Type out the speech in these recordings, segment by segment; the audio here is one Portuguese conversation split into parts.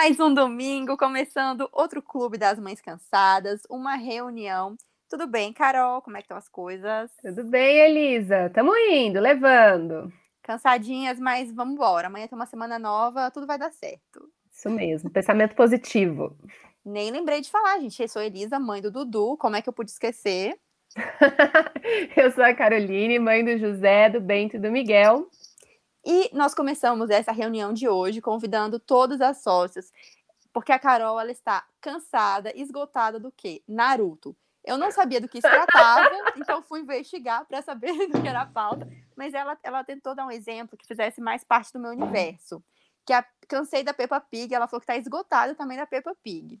Mais um domingo, começando outro Clube das Mães Cansadas, uma reunião. Tudo bem, Carol? Como é que estão as coisas? Tudo bem, Elisa? Tamo indo, levando. Cansadinhas, mas vamos embora. Amanhã tem uma semana nova, tudo vai dar certo. Isso mesmo, pensamento positivo. Nem lembrei de falar, gente. Eu sou Elisa, mãe do Dudu. Como é que eu pude esquecer? eu sou a Caroline, mãe do José, do Bento e do Miguel. E nós começamos essa reunião de hoje convidando todas as sócias, porque a Carol ela está cansada, esgotada do quê? Naruto. Eu não sabia do que se tratava, então fui investigar para saber do que era a pauta, mas ela, ela tentou dar um exemplo que fizesse mais parte do meu universo. Que a, cansei da Peppa Pig, ela falou que está esgotada também da Peppa Pig.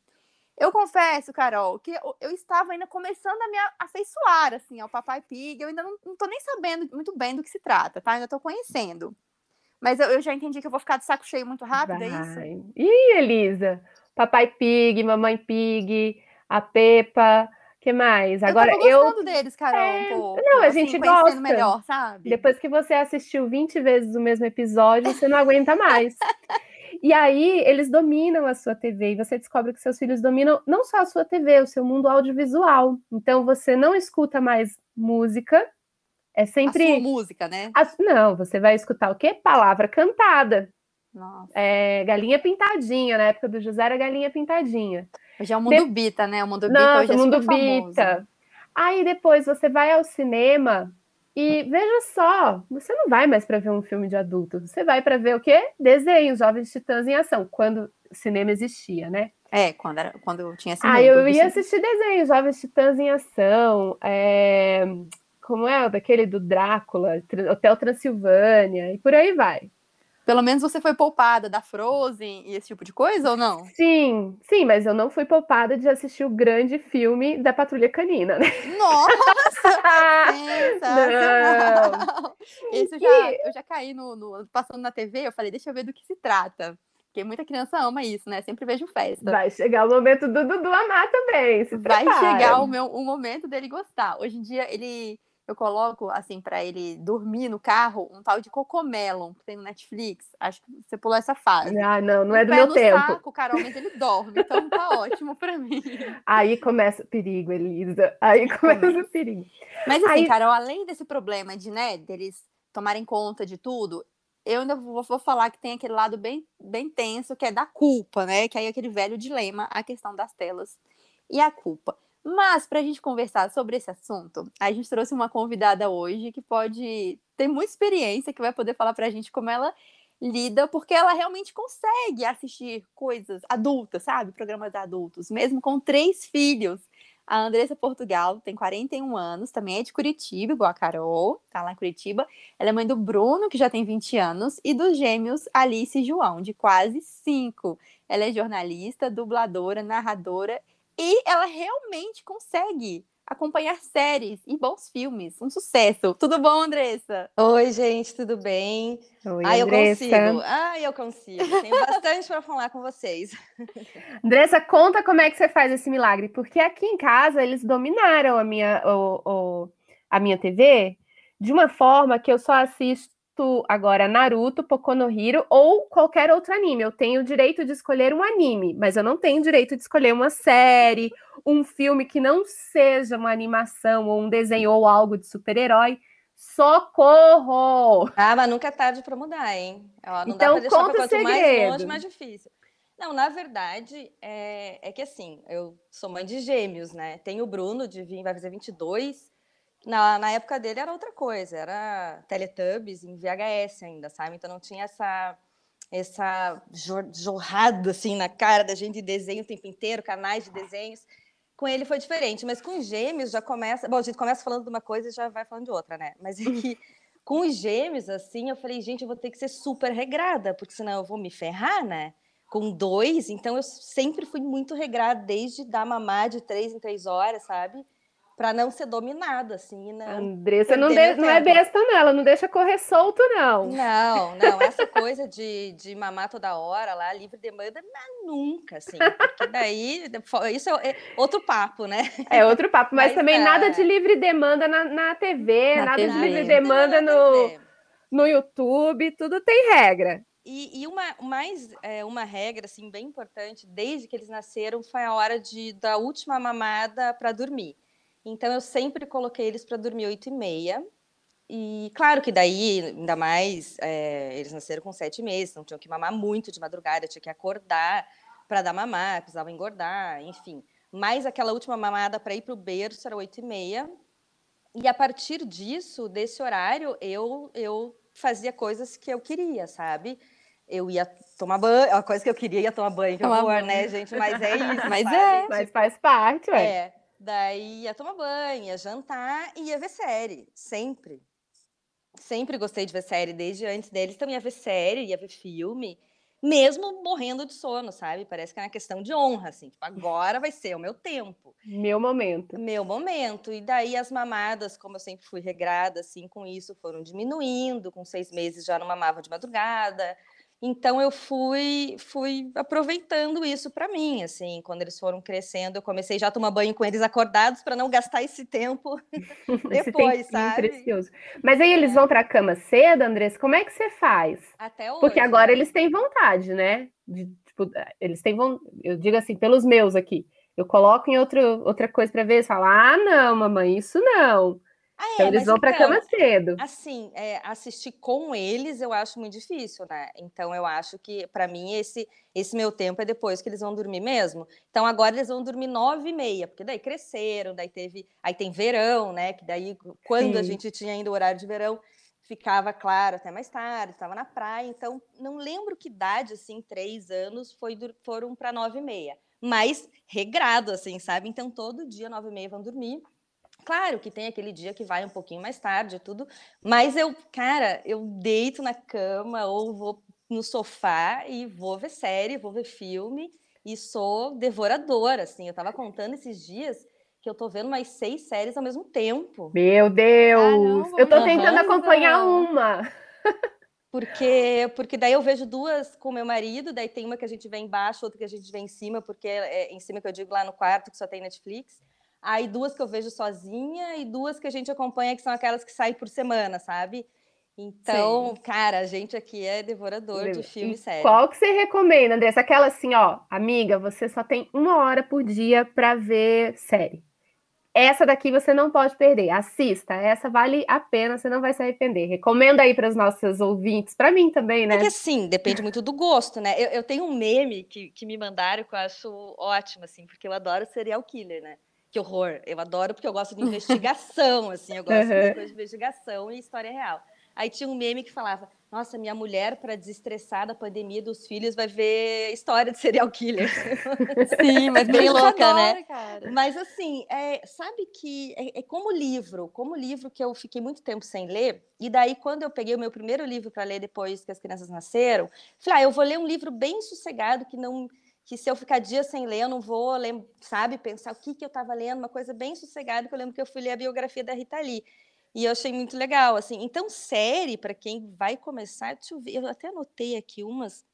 Eu confesso, Carol, que eu, eu, estava ainda começando a me afeiçoar assim, ao Papai Pig. Eu ainda não, estou nem sabendo muito bem do que se trata, tá? Ainda estou conhecendo. Mas eu, eu, já entendi que eu vou ficar de saco cheio muito rápido, Vai. é isso? Ih, Elisa! Papai Pig, Mamãe Pig, a Pepa, que mais? Agora eu tô gostando eu... deles, Carol, é... um pouco. Não, a assim, gente gosta. melhor, sabe? Depois que você assistiu 20 vezes o mesmo episódio, você não aguenta mais. e aí, eles dominam a sua TV e você descobre que seus filhos dominam não só a sua TV, o seu mundo audiovisual. Então, você não escuta mais música, é sempre. A sua música, né? Não, você vai escutar o quê? Palavra cantada. Nossa. É, galinha pintadinha, na época do José era galinha pintadinha. Hoje é o mundo De... bita, né? O mundo bita Nossa, hoje é o mundo bita. Aí depois você vai ao cinema e veja só, você não vai mais para ver um filme de adulto, você vai para ver o quê? Desenhos, Jovens Titãs em Ação, quando o cinema existia, né? É, quando, era, quando eu tinha cinema. Aí eu ia assistir desenhos, Jovens Titãs em Ação, é como é o daquele do Drácula, Hotel Transilvânia, e por aí vai. Pelo menos você foi poupada da Frozen e esse tipo de coisa, ou não? Sim, sim, mas eu não fui poupada de assistir o grande filme da Patrulha Canina, né? Nossa! não. Esse eu já, eu já caí no, no, passando na TV, eu falei, deixa eu ver do que se trata. Porque muita criança ama isso, né? Sempre vejo festa. Vai chegar o momento do Dudu amar também. Vai chegar o, meu, o momento dele gostar. Hoje em dia, ele eu coloco, assim, para ele dormir no carro, um tal de Cocomelon, que tem no Netflix. Acho que você pulou essa fase. Ah, não, não é do meu tempo. Saco, Carol, mas ele dorme, então tá ótimo para mim. Aí começa o perigo, Elisa. Aí começa o perigo. Mas assim, Aí... Carol, além desse problema de, né, deles tomarem conta de tudo, eu ainda vou, vou, falar que tem aquele lado bem, bem tenso, que é da culpa, né? Que aí é aquele velho dilema, a questão das telas e a culpa. Mas, para a gente conversar sobre esse assunto, a gente trouxe uma convidada hoje que pode ter muita experiência, que vai poder falar para a gente como ela lida, porque ela realmente consegue assistir coisas adultas, sabe? Programas adultos, mesmo com três filhos. A Andressa Portugal tem 41 anos, também é de Curitiba, igual a Carol, tá lá em Curitiba. Ela é mãe do Bruno, que já tem 20 anos, e dos gêmeos Alice e João, de quase 5. Ela é jornalista, dubladora, narradora e ela realmente consegue acompanhar séries e bons filmes. Um sucesso. Tudo bom, Andressa? Oi, gente, tudo bem? Oi, Ai, Andressa. eu consigo. Ai, eu consigo. Tenho bastante para falar com vocês. Andressa, conta como é que você faz esse milagre, porque aqui em casa eles dominaram a minha, o, o, a minha TV de uma forma que eu só assisto agora Naruto, Poco no ou qualquer outro anime. Eu tenho o direito de escolher um anime, mas eu não tenho o direito de escolher uma série, um filme que não seja uma animação ou um desenho ou algo de super-herói. Socorro! Ah, mas nunca é tarde para mudar, hein? Ó, não então, dá pra conta quanto mais longe, mais difícil. Não, na verdade, é, é que assim, eu sou mãe de gêmeos, né? Tenho o Bruno, de vai fazer 22, na, na época dele era outra coisa, era Teletubbies em VHS ainda, sabe? Então não tinha essa essa jorrada assim na cara da gente de desenho o tempo inteiro, canais de desenhos. Com ele foi diferente, mas com os gêmeos já começa. Bom, a gente começa falando de uma coisa e já vai falando de outra, né? Mas é que com os gêmeos, assim, eu falei, gente, eu vou ter que ser super regrada, porque senão eu vou me ferrar, né? Com dois, então eu sempre fui muito regrada, desde dar mamar de três em três horas, sabe? Para não ser dominada, assim, não. Andressa não, de, não é besta, não, ela não deixa correr solto, não. Não, não, essa coisa de, de mamar toda hora lá, livre demanda, não, nunca, assim, porque daí, isso é, é outro papo, né? É outro papo, mas, mas também é... nada de livre demanda na, na TV, na nada TV. de livre demanda no, no YouTube, tudo tem regra. E, e uma, mais é, uma regra assim bem importante, desde que eles nasceram, foi a hora de, da última mamada para dormir. Então eu sempre coloquei eles para dormir oito e meia. E claro que daí, ainda mais, é, eles nasceram com sete meses, não tinham que mamar muito de madrugada, tinha que acordar para dar mamar, precisavam engordar, enfim. Mas aquela última mamada para ir para o berço era oito e meia. E a partir disso, desse horário, eu, eu fazia coisas que eu queria, sabe? Eu ia tomar banho, a coisa que eu queria ia tomar banho, que tomar horror, né, gente? Mas é isso. Mas sabe? é, mas faz parte, ué. É. Daí ia tomar banho, ia jantar e ia ver série, sempre. Sempre gostei de ver série, desde antes deles também ia ver série, ia ver filme mesmo morrendo de sono, sabe? Parece que é uma questão de honra, assim, tipo, agora vai ser o meu tempo. Meu momento. Meu momento. E daí as mamadas, como eu sempre fui regrada, assim, com isso, foram diminuindo, com seis meses já não mamava de madrugada, então eu fui fui aproveitando isso para mim, assim, quando eles foram crescendo, eu comecei já a tomar banho com eles acordados para não gastar esse tempo depois, esse sabe? Precioso. Mas aí eles é. vão para a cama cedo, Andressa, como é que você faz? Até hoje. Porque agora eles têm vontade, né? De, tipo, eles têm vontade, eu digo assim, pelos meus aqui. Eu coloco em outro, outra coisa para ver e falo: "Ah, não, mamãe, isso não". Ah, é, então eles vão para a então, cama cedo. Assim, é, assistir com eles eu acho muito difícil, né? Então eu acho que para mim esse esse meu tempo é depois que eles vão dormir mesmo. Então agora eles vão dormir nove e meia, porque daí cresceram, daí teve, aí tem verão, né? Que daí quando Sim. a gente tinha ainda o horário de verão ficava claro até mais tarde, estava na praia. Então não lembro que idade assim, três anos foi foram para nove e meia, mas regrado assim, sabe? Então todo dia nove e meia vão dormir Claro que tem aquele dia que vai um pouquinho mais tarde e tudo, mas eu, cara, eu deito na cama ou vou no sofá e vou ver série, vou ver filme e sou devoradora, assim. Eu tava contando esses dias que eu tô vendo mais seis séries ao mesmo tempo. Meu Deus! Caramba, eu tô tentando acompanhar uma. Porque, porque daí eu vejo duas com meu marido, daí tem uma que a gente vê embaixo, outra que a gente vê em cima, porque é em cima que eu digo lá no quarto, que só tem Netflix. Aí duas que eu vejo sozinha e duas que a gente acompanha, que são aquelas que saem por semana, sabe? Então, Sim. cara, a gente aqui é devorador de filme e série. Qual que você recomenda, Andressa? Aquela assim, ó, amiga, você só tem uma hora por dia para ver série. Essa daqui você não pode perder. Assista, essa vale a pena, você não vai se arrepender. Recomenda aí para os nossos ouvintes, para mim também, né? É que assim, depende muito do gosto, né? Eu, eu tenho um meme que, que me mandaram que eu acho ótimo, assim, porque eu adoro serial killer, né? Que horror. Eu adoro porque eu gosto de investigação, assim, eu gosto uhum. de coisas de investigação e história real. Aí tinha um meme que falava: Nossa, minha mulher, para desestressar da pandemia dos filhos, vai ver história de serial killer. Sim, mas bem louca, né? Cara. Mas assim, é, sabe que é, é, como livro, como livro que eu fiquei muito tempo sem ler, e daí, quando eu peguei o meu primeiro livro para ler depois que as crianças nasceram, falei: ah, eu vou ler um livro bem sossegado que não que se eu ficar dias sem ler, eu não vou, sabe, pensar o que, que eu estava lendo, uma coisa bem sossegada, que eu lembro que eu fui ler a biografia da Rita Lee. E eu achei muito legal, assim. Então, série, para quem vai começar, deixa eu ver, eu até anotei aqui umas.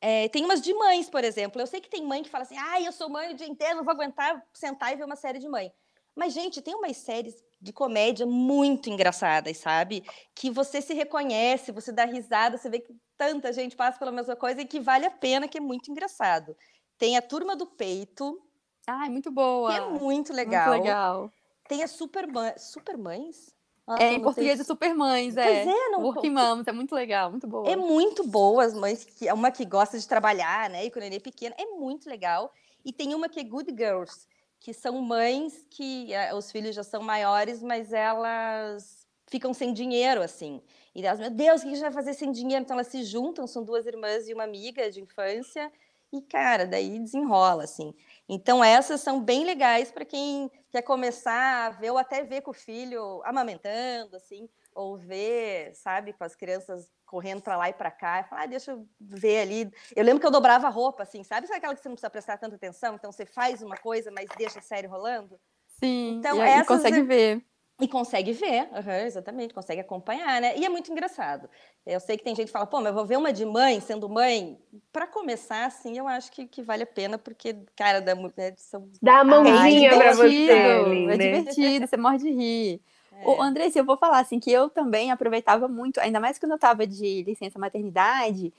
É, tem umas de mães, por exemplo. Eu sei que tem mãe que fala assim, ah, eu sou mãe o dia inteiro, não vou aguentar sentar e ver uma série de mãe. Mas, gente, tem umas séries de comédia muito engraçadas, sabe? Que você se reconhece, você dá risada, você vê que tanta gente passa pela mesma coisa e que vale a pena, que é muito engraçado. Tem a Turma do Peito. Ai, muito boa. Que é muito legal. Muito legal. Tem a Supermãe. Supermães? Nossa, é, em português é Supermães, é. Pois é, não... Working Moms, é muito legal, muito boa. É muito boa, as mães, que, uma que gosta de trabalhar, né, e com o neném pequeno, é muito legal. E tem uma que é Good Girls, que são mães que é, os filhos já são maiores, mas elas ficam sem dinheiro, assim. E elas, meu Deus, o que a gente vai fazer sem dinheiro? Então elas se juntam, são duas irmãs e uma amiga de infância, e, cara, daí desenrola, assim. Então, essas são bem legais para quem quer começar a ver, ou até ver com o filho amamentando, assim, ou ver, sabe, com as crianças correndo para lá e para cá, e falar, ah, deixa eu ver ali. Eu lembro que eu dobrava a roupa, assim, sabe? Sabe aquela que você não precisa prestar tanta atenção? Então, você faz uma coisa, mas deixa a série rolando? Sim, então, e consegue é... ver. E consegue ver, uhum, exatamente, consegue acompanhar, né? E é muito engraçado. Eu sei que tem gente que fala, pô, mas eu vou ver uma de mãe, sendo mãe. Para começar, assim, eu acho que, que vale a pena, porque, cara, dá, né, são... dá a mãozinha para você. É divertido, você morre de rir. É. O Andressa, eu vou falar assim que eu também aproveitava muito, ainda mais quando eu tava de licença maternidade,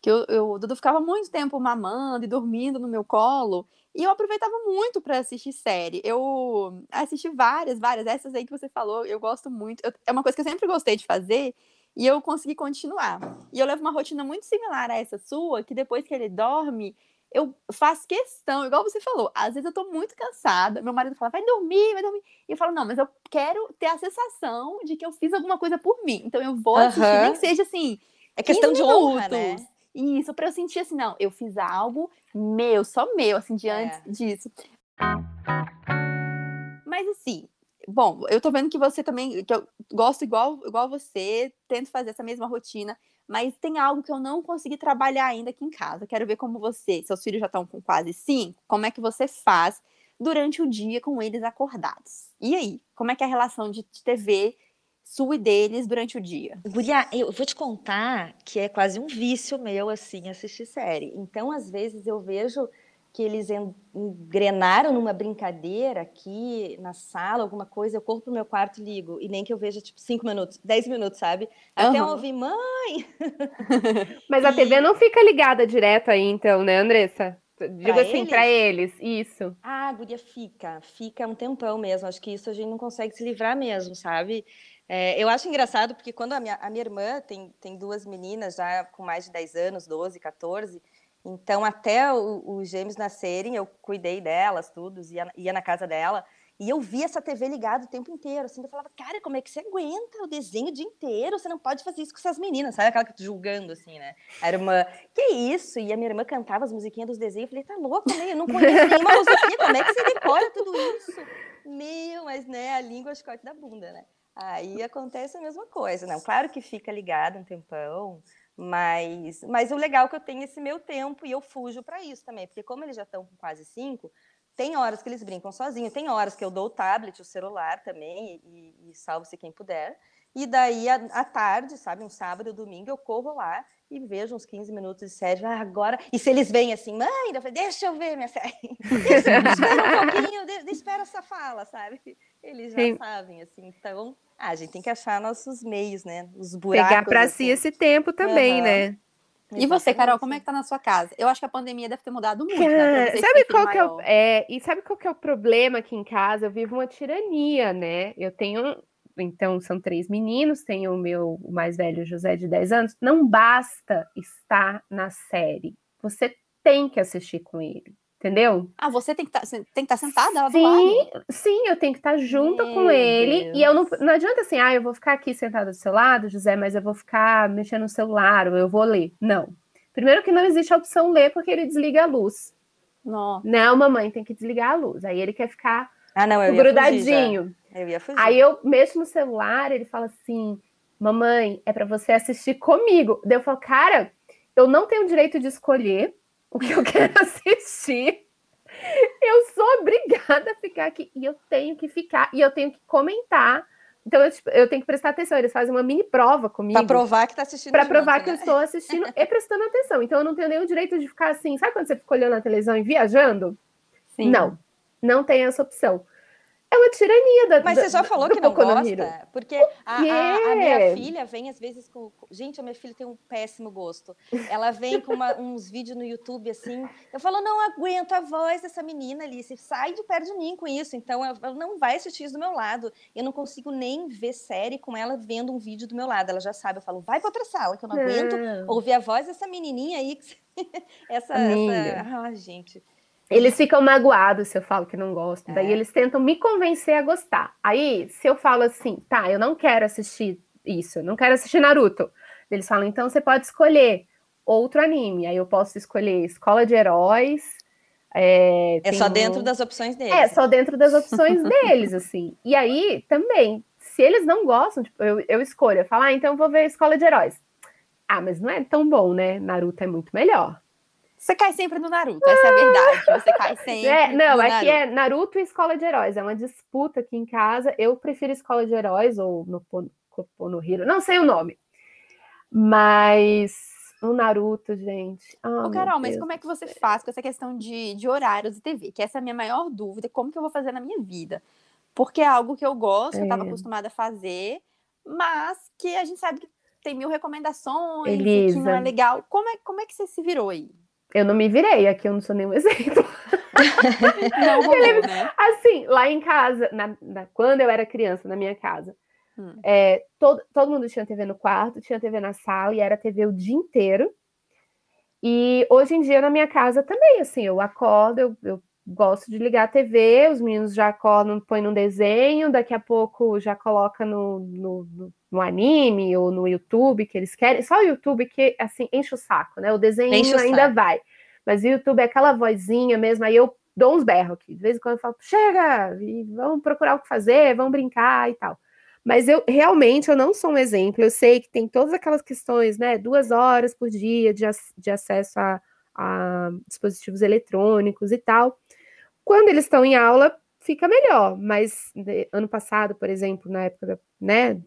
que eu, eu, o Dudu ficava muito tempo mamando e dormindo no meu colo, e eu aproveitava muito para assistir série. Eu assisti várias, várias, essas aí que você falou, eu gosto muito. Eu, é uma coisa que eu sempre gostei de fazer, e eu consegui continuar. E eu levo uma rotina muito similar a essa sua, que depois que ele dorme, eu faço questão, igual você falou, às vezes eu tô muito cansada, meu marido fala, vai dormir, vai dormir. E eu falo, não, mas eu quero ter a sensação de que eu fiz alguma coisa por mim. Então eu vou assistir, uhum. nem que seja assim. É questão de honra, né? Isso, para eu sentir assim, não, eu fiz algo meu, só meu, assim, diante é. disso. Mas assim, bom, eu tô vendo que você também, que eu gosto igual, igual você, tento fazer essa mesma rotina, mas tem algo que eu não consegui trabalhar ainda aqui em casa. Quero ver como você, seus filhos já estão com quase cinco, como é que você faz durante o dia com eles acordados. E aí, como é que é a relação de TV sua e deles durante o dia? Guria, eu vou te contar que é quase um vício meu, assim, assistir série. Então, às vezes, eu vejo que eles engrenaram numa brincadeira aqui na sala, alguma coisa, eu corro pro meu quarto e ligo. E nem que eu veja, tipo, cinco minutos, dez minutos, sabe? Até uhum. eu ouvir, mãe! Mas a TV não fica ligada direto aí, então, né, Andressa? Digo pra assim, eles? para eles, isso. Ah, a guria fica, fica um tempão mesmo. Acho que isso a gente não consegue se livrar mesmo, sabe? É, eu acho engraçado porque quando a minha, a minha irmã tem, tem duas meninas já com mais de 10 anos, 12, 14, então até os gêmeos nascerem, eu cuidei delas, tudo, ia, ia na casa dela, e eu via essa TV ligada o tempo inteiro, assim, eu falava, cara, como é que você aguenta o desenho o dia inteiro? Você não pode fazer isso com essas meninas, sabe? Aquela que julgando, assim, né? A irmã, que isso? E a minha irmã cantava as musiquinhas dos desenhos, eu falei, tá louco, né? Eu não conheço nenhuma musiquinha, como é que você decora tudo isso? Meu, mas, né, a língua corte da bunda, né? Aí acontece a mesma coisa. Não, claro que fica ligado um tempão, mas, mas o legal é que eu tenho esse meu tempo e eu fujo para isso também, porque como eles já estão com quase cinco, tem horas que eles brincam sozinhos, tem horas que eu dou o tablet, o celular também, e, e salvo-se quem puder. E daí, à tarde, sabe, um sábado ou domingo, eu corro lá e vejo uns 15 minutos de série. Ah, agora. E se eles vêm assim, mãe, eu falei, deixa eu ver minha série. Deixa, espera um pouquinho, de, espera essa fala, sabe? Eles já Sim. sabem, assim. Então, ah, a gente tem que achar nossos meios, né? Os buracos. Pegar para assim. si esse tempo também, uhum. né? E você, Carol, como é que tá na sua casa? Eu acho que a pandemia deve ter mudado muito, né? Sabe qual que é, o, é, e sabe qual que é o problema aqui em casa? Eu vivo uma tirania, né? Eu tenho então são três meninos, tem o meu o mais velho José de 10 anos, não basta estar na série. Você tem que assistir com ele, entendeu? Ah, você tem que tá, estar tá sentada lá sim, do lado? Sim, eu tenho que estar tá junto meu com ele. Deus. E eu não, não adianta assim, ah, eu vou ficar aqui sentada do seu lado, José, mas eu vou ficar mexendo no celular, ou eu vou ler. Não. Primeiro que não existe a opção ler, porque ele desliga a luz. Não. Não, mamãe tem que desligar a luz. Aí ele quer ficar ah, não, eu grudadinho. Eu ia fugir. Aí eu mexo no celular, ele fala assim: Mamãe, é para você assistir comigo. Daí eu falo, cara, eu não tenho direito de escolher o que eu quero assistir. Eu sou obrigada a ficar aqui e eu tenho que ficar e eu tenho que comentar. Então eu, tipo, eu tenho que prestar atenção. Eles fazem uma mini prova comigo. Para provar que está assistindo. Para provar que né? eu estou assistindo e prestando atenção. Então eu não tenho nenhum direito de ficar assim. Sabe quando você fica olhando a televisão e viajando? Sim. Não, não tem essa opção. É uma tirania da Mas você já falou que não gosta? Porque a, a, a, minha filha vem às vezes com. Gente, a minha filha tem um péssimo gosto. Ela vem com uma, uns vídeos no YouTube assim. Eu falo, não aguento a voz dessa menina, Alice. Sai de perto de mim com isso. Então, ela não vai assistir isso do meu lado. Eu não consigo nem ver série com ela vendo um vídeo do meu lado. Ela já sabe. Eu falo, vai para outra sala, que eu não, não. aguento ouvir a voz dessa menininha aí. essa, essa. Ah, gente. Eles ficam magoados se eu falo que não gosto. É. Daí eles tentam me convencer a gostar. Aí, se eu falo assim, tá, eu não quero assistir isso, eu não quero assistir Naruto. Eles falam, então você pode escolher outro anime. Aí eu posso escolher Escola de Heróis. É, é só dentro das opções deles. É, só dentro das opções deles, assim. E aí, também, se eles não gostam, tipo, eu, eu escolho, eu falo, ah, então eu vou ver Escola de Heróis. Ah, mas não é tão bom, né? Naruto é muito melhor. Você cai sempre no Naruto, essa é a verdade. Você cai sempre. É, não, aqui é Naruto e Escola de Heróis. É uma disputa aqui em casa. Eu prefiro Escola de Heróis ou no no Hero, não sei o nome. Mas o Naruto, gente. Oh, Ô, Carol, mas como é que você faz com essa questão de, de horários de TV? Que essa é a minha maior dúvida. Como que eu vou fazer na minha vida? porque é algo que eu gosto, é. eu estava acostumada a fazer, mas que a gente sabe que tem mil recomendações, Elisa. que não é legal. Como é, como é que você se virou aí? Eu não me virei, aqui eu não sou nenhum exemplo. não rolou, né? Assim, lá em casa, na, na, quando eu era criança, na minha casa, hum. é, todo, todo mundo tinha TV no quarto, tinha TV na sala e era TV o dia inteiro. E hoje em dia na minha casa também, assim, eu acordo, eu, eu gosto de ligar a TV, os meninos já acordam, põem no desenho, daqui a pouco já coloca no, no, no, no, anime ou no YouTube que eles querem. Só o YouTube que, assim, enche o saco, né? O desenho ainda saco. vai. Mas o YouTube é aquela vozinha mesmo, aí eu dou uns berros aqui. De vez em quando eu falo, chega, e vamos procurar o que fazer, vamos brincar e tal. Mas eu realmente eu não sou um exemplo. Eu sei que tem todas aquelas questões, né? Duas horas por dia de, de acesso a, a dispositivos eletrônicos e tal. Quando eles estão em aula, fica melhor, mas né, ano passado, por exemplo, na época, né,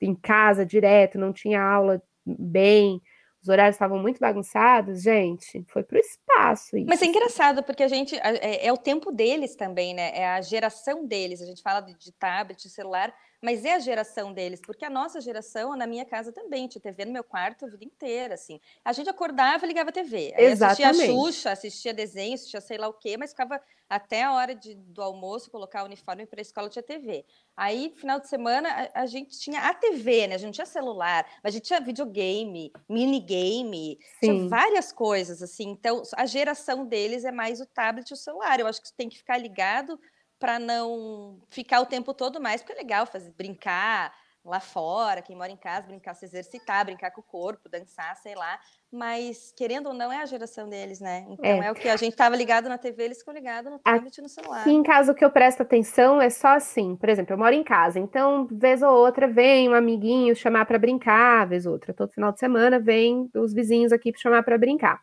em casa direto, não tinha aula bem, os horários estavam muito bagunçados, gente, foi para o espaço. Isso. Mas é engraçado, porque a gente, é, é, o tempo deles também, né, é a geração deles, a gente fala de, de tablet, de celular, mas é a geração deles, porque a nossa geração, na minha casa também, tinha TV no meu quarto a vida inteira, assim. A gente acordava e ligava a TV. Aí Exatamente. assistia Xuxa, assistia desenho, assistia sei lá o quê, mas ficava até a hora de, do almoço, colocar o uniforme para a escola, tinha TV. Aí, final de semana, a, a, gente tinha a TV, né? A gente não tinha celular, mas a gente tinha videogame, minigame, tinha várias coisas, assim. Então, a geração deles é mais o tablet e o celular. Eu acho que tem que ficar ligado para não ficar o tempo todo mais, porque é legal fazer brincar lá fora, quem mora em casa, brincar, se exercitar, brincar com o corpo, dançar, sei lá. Mas, querendo ou não, é a geração deles, né? Então é, é o que a gente estava ligado na TV, eles ficam ligados no tablet e no celular. Aqui em casa, o que eu presto atenção é só assim. Por exemplo, eu moro em casa, então, vez ou outra, vem um amiguinho chamar para brincar, vez ou outra, todo final de semana, vem os vizinhos aqui para chamar para brincar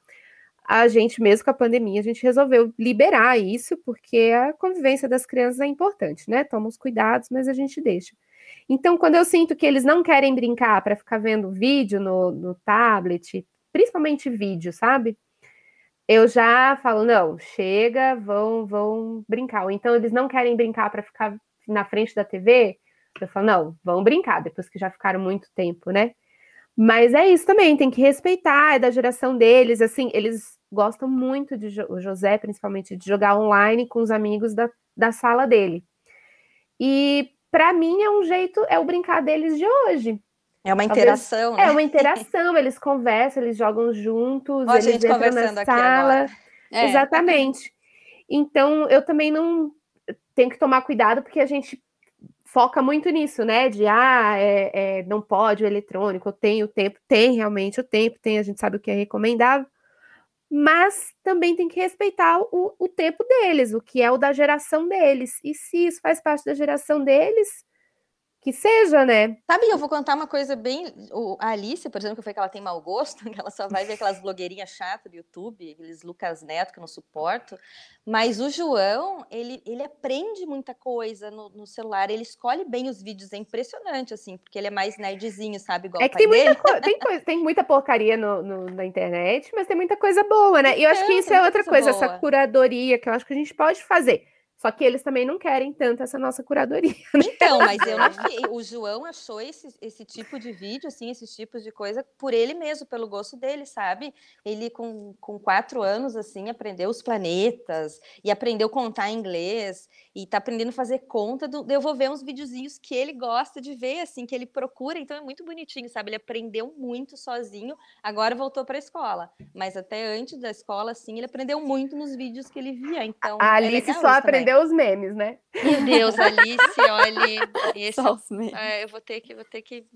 a gente, mesmo com a pandemia, a gente resolveu liberar isso, porque a convivência das crianças é importante, né? Toma os cuidados, mas a gente deixa. Então, quando eu sinto que eles não querem brincar para ficar vendo vídeo no, no tablet, principalmente vídeo, sabe? Eu já falo, não, chega, vão, vão brincar. Ou então eles não querem brincar para ficar na frente da TV, eu falo, não, vão brincar, depois que já ficaram muito tempo, né? Mas é isso também, tem que respeitar, é da geração deles, assim, eles gostam muito de o José, principalmente, de jogar online com os amigos da, da sala dele. E para mim é um jeito, é o brincar deles de hoje. É uma interação, Talvez, né? É uma interação, eles conversam, eles jogam juntos, Ó, eles entram na sala. É. Exatamente. Então, eu também não tenho que tomar cuidado, porque a gente foca muito nisso, né? De ah, é, é, não pode o eletrônico, tenho o tempo, tem realmente o tempo, tem, a gente sabe o que é recomendável, mas também tem que respeitar o, o tempo deles, o que é o da geração deles. E se isso faz parte da geração deles, que seja, né? Sabe, eu vou contar uma coisa bem. O, a Alice, por exemplo, que foi que ela tem mau gosto, que ela só vai ver aquelas blogueirinhas chatas do YouTube, aqueles Lucas Neto que eu não suporto. Mas o João, ele, ele aprende muita coisa no, no celular, ele escolhe bem os vídeos, é impressionante, assim, porque ele é mais nerdzinho, sabe? Igual é que tem muita, tem, coisa, tem muita porcaria no, no, na internet, mas tem muita coisa boa, né? E eu acho que isso é outra coisa, coisa essa curadoria que eu acho que a gente pode fazer só que eles também não querem tanto essa nossa curadoria. Né? Então, mas eu não. O João achou esse, esse tipo de vídeo, assim, esses tipos de coisa, por ele mesmo, pelo gosto dele, sabe? Ele, com, com quatro anos, assim, aprendeu os planetas e aprendeu a contar inglês e tá aprendendo a fazer conta. Do, eu vou ver uns videozinhos que ele gosta de ver, assim, que ele procura. Então é muito bonitinho, sabe? Ele aprendeu muito sozinho, agora voltou para a escola. Mas até antes da escola, assim, ele aprendeu muito nos vídeos que ele via. Então, a é Alice é só aprendeu os memes, né? Meu Deus, Alice, olha, esse, é, eu vou ter que, vou ter que,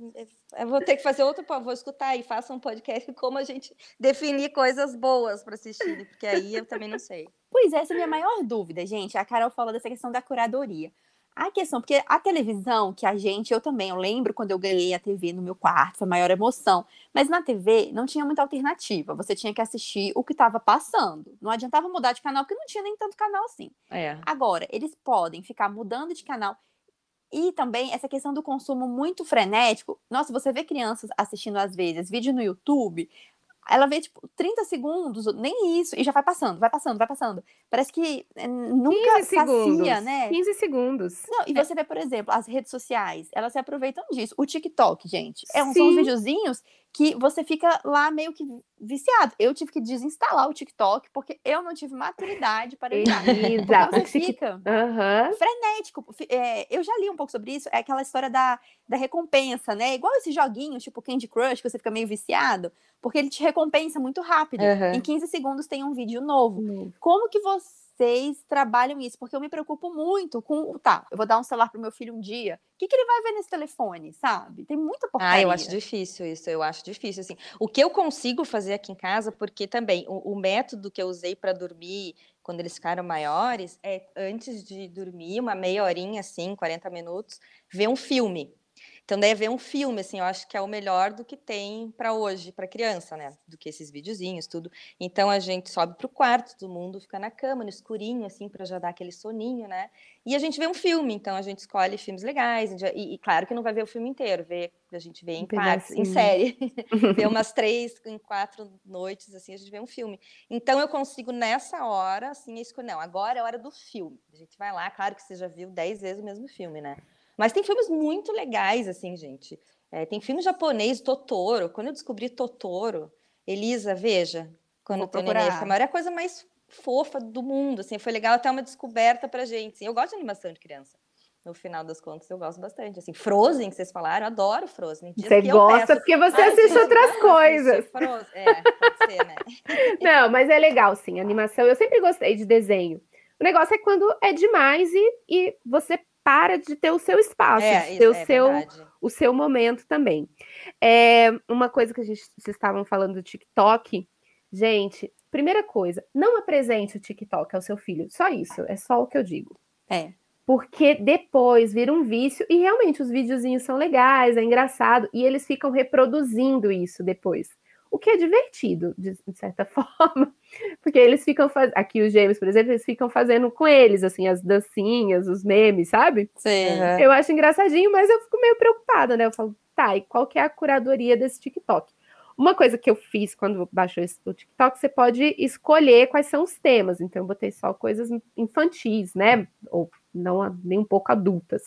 eu vou ter que fazer outro, vou escutar e faça um podcast como a gente definir coisas boas para assistir, porque aí eu também não sei. Pois é, essa é a minha maior dúvida, gente. A Carol falou dessa questão da curadoria. A questão, porque a televisão que a gente, eu também, eu lembro quando eu ganhei a TV no meu quarto, foi a maior emoção. Mas na TV não tinha muita alternativa. Você tinha que assistir o que estava passando. Não adiantava mudar de canal, porque não tinha nem tanto canal assim. É. Agora, eles podem ficar mudando de canal. E também essa questão do consumo muito frenético. Nossa, você vê crianças assistindo às vezes vídeo no YouTube, ela vê, tipo, 30 segundos, nem isso, e já vai passando, vai passando, vai passando. Parece que eh, nunca sacia, né? 15 segundos. Não, e é. você vê, por exemplo, as redes sociais, elas se aproveitam disso. O TikTok, gente, é um, são uns videozinhos que você fica lá meio que viciado. Eu tive que desinstalar o TikTok porque eu não tive maturidade para entrar. Você fica uhum. frenético. É, eu já li um pouco sobre isso. É aquela história da, da recompensa, né? Igual esses joguinhos, tipo Candy Crush, que você fica meio viciado, porque ele te recompensa muito rápido. Uhum. Em 15 segundos tem um vídeo novo. Uhum. Como que você vocês trabalham isso? Porque eu me preocupo muito com, tá, eu vou dar um celular pro meu filho um dia, o que, que ele vai ver nesse telefone, sabe? Tem muita porcaria. Ah, eu acho difícil isso, eu acho difícil, assim. O que eu consigo fazer aqui em casa, porque também o, o método que eu usei para dormir quando eles ficaram maiores, é antes de dormir, uma meia horinha, assim, 40 minutos, ver um filme. Então, daí ver um filme, assim, eu acho que é o melhor do que tem para hoje, para criança, né? Do que esses videozinhos, tudo. Então, a gente sobe para o quarto, todo mundo fica na cama, no escurinho, assim, para já dar aquele soninho, né? E a gente vê um filme, então a gente escolhe filmes legais. E, e claro que não vai ver o filme inteiro, vê, a gente vê em um partes, em série. vê umas três, em quatro noites, assim, a gente vê um filme. Então, eu consigo, nessa hora, assim, escolher. Não, agora é a hora do filme. A gente vai lá, claro que você já viu dez vezes o mesmo filme, né? Mas tem filmes muito legais, assim, gente. É, tem filme japonês, Totoro. Quando eu descobri Totoro, Elisa, veja, quando eu neném, a maior coisa mais fofa do mundo, assim, foi legal até uma descoberta pra gente. Assim. Eu gosto de animação de criança. No final das contas, eu gosto bastante. Assim, Frozen, que vocês falaram, eu adoro Frozen. Você gosta porque você assiste outras coisas. Frozen. É, pode ser, né? Não, mas é legal, sim. Animação, eu sempre gostei de desenho. O negócio é quando é demais e, e você para de ter o seu espaço, é, de ter o, é seu, o seu momento também. É, uma coisa que a gente, vocês estavam falando do TikTok, gente, primeira coisa, não apresente o TikTok ao seu filho, só isso, é só o que eu digo. É. Porque depois vira um vício e realmente os videozinhos são legais, é engraçado, e eles ficam reproduzindo isso depois o que é divertido, de, de certa forma, porque eles ficam fazendo, aqui os gêmeos, por exemplo, eles ficam fazendo com eles, assim, as dancinhas, os memes, sabe? Sim. Uhum. Eu acho engraçadinho, mas eu fico meio preocupada, né? Eu falo, tá, e qual que é a curadoria desse TikTok? Uma coisa que eu fiz quando baixou o TikTok, você pode escolher quais são os temas. Então, eu botei só coisas infantis, né? Ou não nem um pouco adultas.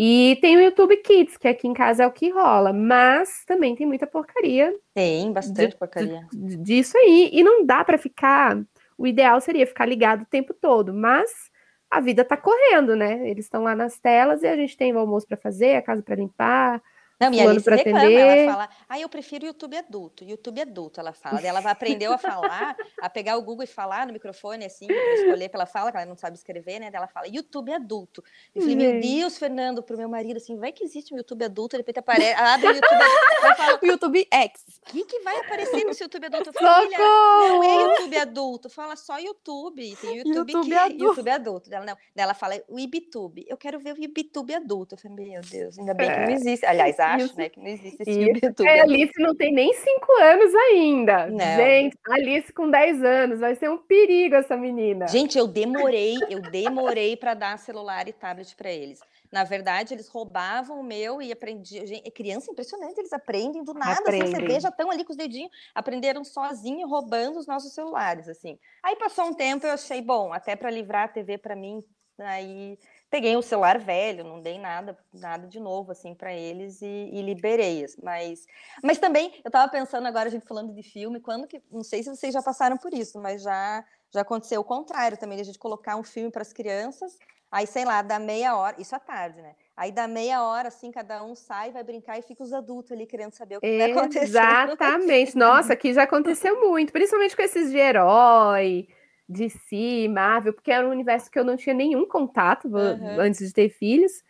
E tem o YouTube Kids, que aqui em casa é o que rola, mas também tem muita porcaria. Tem, bastante de, porcaria. Disso aí. E não dá para ficar. O ideal seria ficar ligado o tempo todo, mas a vida tá correndo, né? Eles estão lá nas telas e a gente tem o almoço para fazer, a casa para limpar, não, e a Alice reclama, atender. ela fala, ah, eu prefiro YouTube adulto, YouTube adulto, ela fala. ela vai aprendeu a falar, a pegar o Google e falar no microfone, assim, para escolher pela fala, que ela não sabe escrever, né? Ela fala, YouTube adulto. Eu falei, meu Deus, Fernando, pro meu marido, assim, vai que existe um YouTube adulto, de repente aparece, abre o YouTube adulto, fala, o YouTube X. O que, que vai aparecer seu YouTube adulto? Eu falei, não é YouTube adulto, fala só YouTube, tem YouTube, YouTube que é adulto. YouTube adulto. Ela, não, ela fala, o IBTube, eu quero ver o IBTube adulto. Eu falei, meu Deus, ainda bem que não é. existe. Aliás, acho, isso. né? Que não existe esse isso. É, Alice não tem nem cinco anos ainda. Não. Gente, Alice com 10 anos, vai ser um perigo essa menina. Gente, eu demorei, eu demorei para dar celular e tablet para eles. Na verdade, eles roubavam o meu e aprendiam. Gente, criança impressionante, eles aprendem do nada. Aprendem. Assim, você vê, já estão ali com os dedinhos, aprenderam sozinho, roubando os nossos celulares, assim. Aí passou um tempo, eu achei, bom, até para livrar a TV para mim, aí peguei o celular velho, não dei nada, nada de novo assim para eles e, e, liberei. Mas, mas também eu estava pensando agora a gente falando de filme, quando que não sei se vocês já passaram por isso, mas já já aconteceu o contrário também, a gente colocar um filme para as crianças, aí sei lá, dá meia hora, isso à tarde, né? Aí dá meia hora, assim, cada um sai, vai brincar e fica os adultos ali querendo saber o que vai acontecer. Exatamente. Nossa, aqui já aconteceu muito, principalmente com esses de herói, DC, Marvel, porque era um universo que eu não tinha nenhum contato uhum. antes de ter filhos.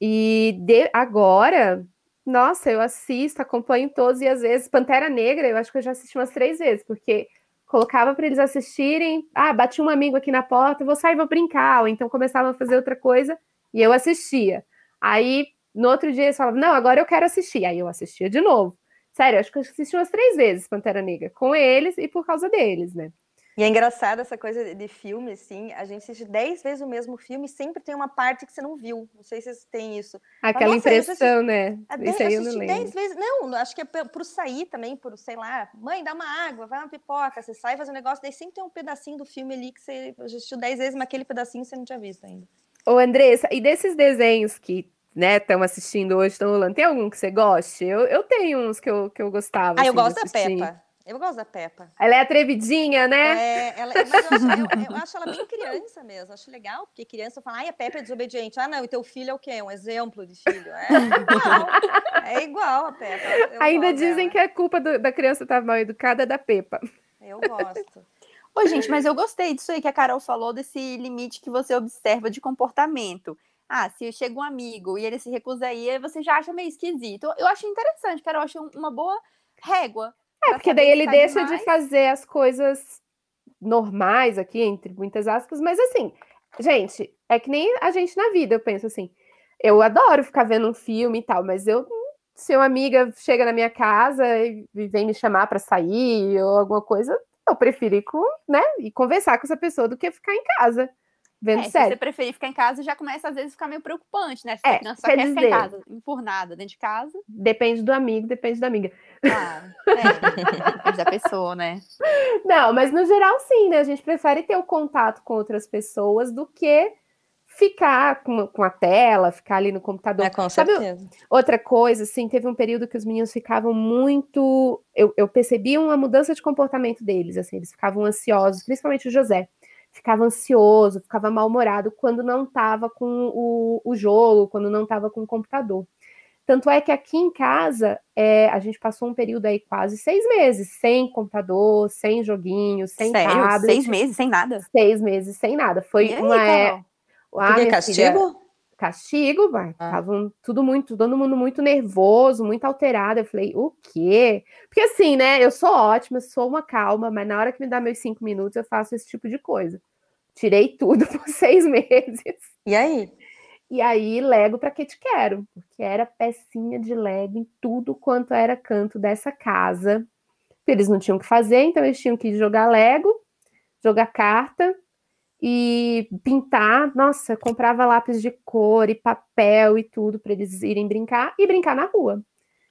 E de, agora, nossa, eu assisto, acompanho todos, e às vezes Pantera Negra, eu acho que eu já assisti umas três vezes, porque colocava para eles assistirem, ah, bati um amigo aqui na porta, vou sair, vou brincar, ou então começava a fazer outra coisa, e eu assistia. Aí, no outro dia, eles falavam, não, agora eu quero assistir. Aí eu assistia de novo. Sério, acho que eu assisti umas três vezes Pantera Negra, com eles e por causa deles, né? E é engraçado essa coisa de filme, assim, a gente assiste dez vezes o mesmo filme e sempre tem uma parte que você não viu. Não sei se vocês têm isso. Aquela Mas, impressão, assisti, né? Isso aí eu não lembro. dez vezes. Não, acho que é por sair também, por, sei lá, mãe, dá uma água, vai uma pipoca, você sai faz um negócio, daí sempre tem um pedacinho do filme ali que você assistiu dez vezes, mas aquele pedacinho você não tinha visto ainda. Ô, Andressa, e desses desenhos que né, estão assistindo hoje, estão rolando, tem algum que você goste? Eu, eu tenho uns que eu, que eu gostava. Ah, assim, eu gosto da Peppa. Eu gosto da Peppa. Ela é atrevidinha, né? É, ela, mas eu acho, eu, eu acho, ela bem criança mesmo. Acho legal, porque criança fala, ai, a Peppa é desobediente. Ah, não, e teu filho é o quê? Um exemplo de filho. É igual. É igual a Peppa. Eu Ainda dizem dela. que a culpa do, da criança estar tá mal educada é da Peppa. Eu gosto. Ô, gente, mas eu gostei disso aí que a Carol falou, desse limite que você observa de comportamento. Ah, se chega um amigo e ele se recusa aí, você já acha meio esquisito. Eu achei interessante, Carol, achei uma boa régua é, porque daí ele deixa demais. de fazer as coisas normais aqui, entre muitas aspas, mas assim, gente, é que nem a gente na vida, eu penso assim, eu adoro ficar vendo um filme e tal, mas eu se uma amiga chega na minha casa e vem me chamar para sair ou alguma coisa, eu prefiro ir com, né, e conversar com essa pessoa do que ficar em casa vendo é, série. Se você preferir ficar em casa, já começa às vezes a ficar meio preocupante, né? Se é, não só quer, quer dizer, ficar em casa, enfurnada dentro de casa. Depende do amigo, depende da amiga. Ah, é, depende da pessoa, né? Não, mas no geral sim, né? A gente prefere ter o contato com outras pessoas do que ficar com, com a tela, ficar ali no computador. É, com Sabe, certeza. outra coisa, assim, teve um período que os meninos ficavam muito... Eu, eu percebi uma mudança de comportamento deles, assim, eles ficavam ansiosos, principalmente o José ficava ansioso, ficava mal-humorado quando não estava com o, o jogo, quando não estava com o computador. Tanto é que aqui em casa é, a gente passou um período aí quase seis meses sem computador, sem joguinho, sem Sério? tablet. Seis meses sem nada? Seis meses sem nada. Foi e uma. Aí, é, ah, castigo? Filha, castigo, vai. Ah. tudo muito, todo mundo muito nervoso, muito alterado. Eu falei, o quê? Porque assim, né? Eu sou ótima, sou uma calma, mas na hora que me dá meus cinco minutos, eu faço esse tipo de coisa. Tirei tudo por seis meses. E aí? E aí, Lego para que te quero? Porque era pecinha de Lego em tudo quanto era canto dessa casa. Eles não tinham o que fazer, então eles tinham que jogar Lego, jogar carta e pintar. Nossa, comprava lápis de cor e papel e tudo para eles irem brincar e brincar na rua.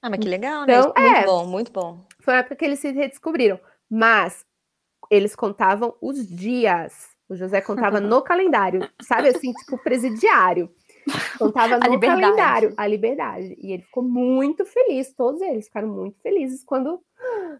Ah, mas que legal, né? então, né? Muito é, bom, muito bom. Foi a época que eles se redescobriram. Mas eles contavam os dias. O José contava no calendário, sabe assim, tipo presidiário. Contava no calendário a liberdade. E ele ficou muito feliz, todos eles ficaram muito felizes quando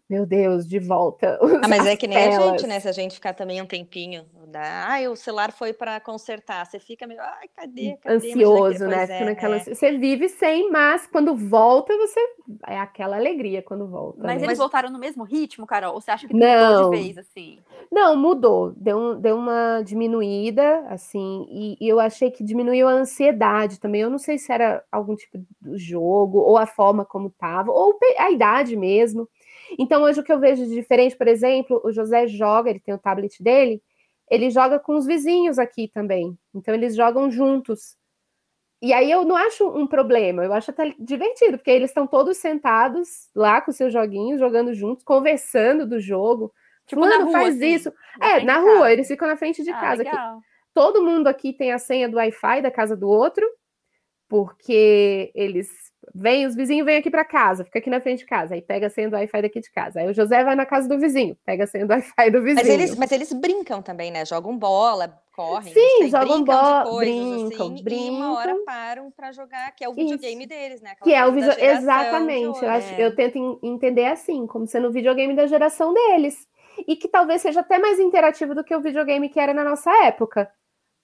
meu Deus, de volta. Ah, mas é que nem telas. a gente, né? Se a gente ficar também um tempinho, dá, ai, o celular foi para consertar, você fica meio, ai, cadê? cadê? Ansioso, né? É, naquela... é. Você vive sem, mas quando volta, você é aquela alegria quando volta. Mas né? eles voltaram no mesmo ritmo, Carol? Ou você acha que mudou de vez assim? Não, mudou, deu, deu uma diminuída, assim, e, e eu achei que diminuiu a ansiedade também. Eu não sei se era algum tipo de jogo, ou a forma como tava, ou a idade mesmo. Então, hoje o que eu vejo de diferente, por exemplo, o José joga, ele tem o tablet dele, ele joga com os vizinhos aqui também. Então, eles jogam juntos. E aí eu não acho um problema, eu acho até divertido, porque eles estão todos sentados lá com seus joguinhos, jogando juntos, conversando do jogo. Tipo, Fulano rua, faz assim, isso. É, na rua, casa. eles ficam na frente de ah, casa. Todo mundo aqui tem a senha do Wi-Fi da casa do outro, porque eles Vem, os vizinhos vêm aqui para casa, fica aqui na frente de casa, aí pega a senha do Wi-Fi daqui de casa. Aí o José vai na casa do vizinho, pega a senha do Wi-Fi do vizinho. Mas eles, mas eles brincam também, né? Jogam bola, correm. Sim, jogam bola, brincam, assim, brincam. E uma hora param para jogar, que é o videogame Isso. deles, né? Aquela que é o videogame. Exatamente. Eu, acho, é. eu tento entender assim, como sendo o videogame da geração deles. E que talvez seja até mais interativo do que o videogame que era na nossa época.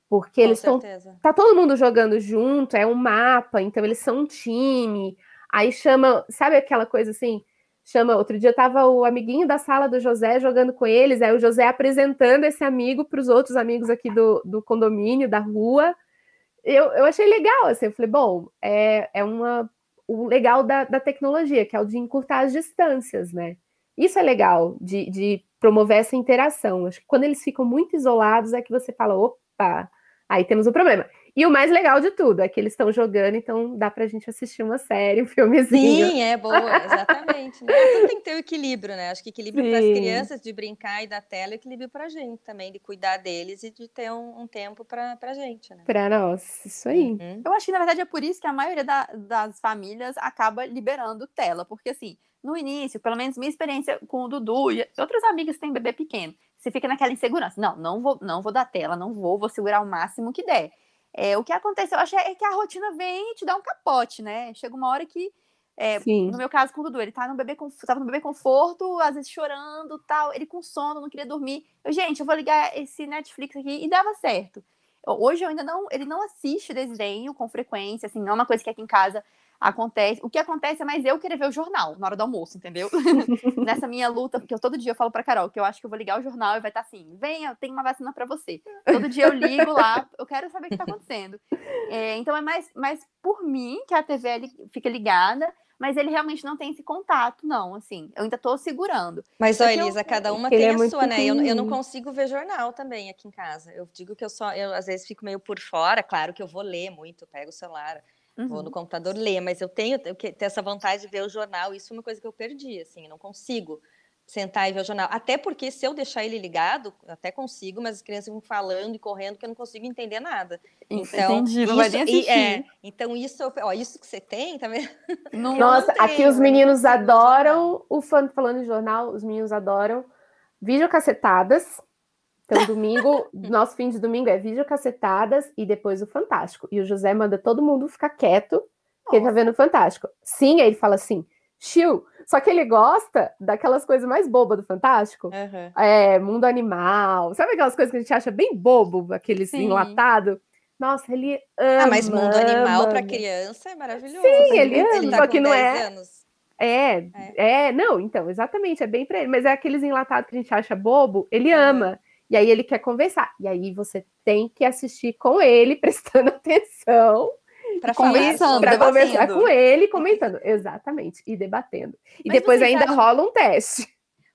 Porque Com eles estão. Tá todo mundo jogando junto, é um mapa, então eles são um time. Aí chama, sabe aquela coisa assim? Chama, outro dia tava o amiguinho da sala do José jogando com eles, aí o José apresentando esse amigo para os outros amigos aqui do, do condomínio, da rua. Eu, eu achei legal, assim, eu falei, bom, é, é uma, o legal da, da tecnologia, que é o de encurtar as distâncias, né? Isso é legal, de, de promover essa interação. Acho que quando eles ficam muito isolados é que você fala, opa, Aí temos um problema. E o mais legal de tudo é que eles estão jogando, então dá pra gente assistir uma série, um filmezinho. Sim, é boa, exatamente. né? Tudo tem que ter o equilíbrio, né? Acho que equilíbrio para as crianças de brincar e da tela, e equilíbrio pra gente também, de cuidar deles e de ter um, um tempo pra, pra gente, né? Pra nós, isso aí. Uhum. Eu acho que, na verdade, é por isso que a maioria da, das famílias acaba liberando tela, porque assim, no início, pelo menos minha experiência com o Dudu e outros amigos que têm bebê pequeno, você fica naquela insegurança. Não, não vou, não vou dar tela, não vou, vou segurar o máximo que der. É, o que acontece, eu acho, é que a rotina vem e te dá um capote, né? Chega uma hora que, é, no meu caso com o Dudu, ele tá no bebê, tava no bebê conforto, às vezes chorando, tal, ele com sono, não queria dormir. Eu, gente, eu vou ligar esse Netflix aqui e dava certo. Hoje eu ainda não, ele não assiste desenho com frequência, assim, não é uma coisa que aqui em casa acontece. O que acontece é mais eu querer ver o jornal na hora do almoço, entendeu? Nessa minha luta, porque eu, todo dia eu falo pra Carol que eu acho que eu vou ligar o jornal e vai estar tá assim: venha, tem uma vacina para você. Todo dia eu ligo lá, eu quero saber o que tá acontecendo. É, então é mais, mais por mim que a TV fica ligada. Mas ele realmente não tem esse contato, não, assim. Eu ainda tô segurando. Mas, ó, Elisa, eu... cada uma tem é a sua, né? Eu, eu, não consigo ver jornal também aqui em casa. Eu digo que eu só, eu às vezes fico meio por fora, claro que eu vou ler muito, pego o celular, Uhum. Vou no computador ler, mas eu tenho, tenho que ter essa vontade de ver o jornal. Isso é uma coisa que eu perdi, assim, não consigo sentar e ver o jornal. Até porque se eu deixar ele ligado, até consigo, mas as crianças vão falando e correndo que eu não consigo entender nada. Então, Entendi, não vai nem assistir. É, então isso, ó, isso que você tem, tá vendo? Não, Nossa, não aqui os meninos adoram o fã falando de jornal, os meninos adoram videocacetadas. Então, domingo, nosso fim de domingo é vídeo cacetadas e depois o Fantástico. E o José manda todo mundo ficar quieto, porque ele tá vendo o Fantástico. Sim, aí ele fala assim, chill. Só que ele gosta daquelas coisas mais bobas do Fantástico. Uhum. É, mundo animal. Sabe aquelas coisas que a gente acha bem bobo, aqueles Sim. enlatado? Nossa, ele ama. Ah, mas mundo animal para criança é maravilhoso. Sim, ele ama, ele tá só que não é. Anos. É, é, é, não, então, exatamente, é bem para ele, mas é aqueles enlatados que a gente acha bobo, ele uhum. ama. E aí ele quer conversar. E aí você tem que assistir com ele, prestando atenção. Para conversando, para conversar com ele, comentando. Exatamente. E debatendo. E mas depois ainda rola um teste.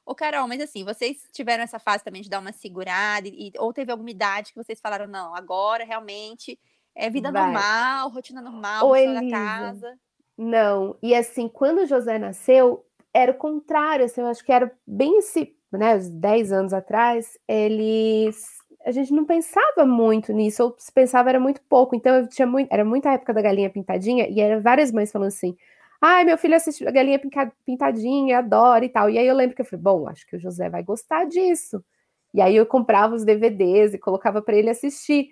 Ô, Carol, mas assim, vocês tiveram essa fase também de dar uma segurada, e, ou teve alguma idade que vocês falaram, não, agora realmente é vida Vai. normal, rotina normal, Ô, da casa. Não, e assim, quando o José nasceu, era o contrário, assim, eu acho que era bem esse né, 10 anos atrás, eles a gente não pensava muito nisso, ou se pensava era muito pouco. Então eu tinha muito, era muita época da galinha pintadinha e eram várias mães falando assim: "Ai, meu filho assiste a galinha pintadinha, adora e tal". E aí eu lembro que eu falei: "Bom, acho que o José vai gostar disso". E aí eu comprava os DVDs e colocava para ele assistir.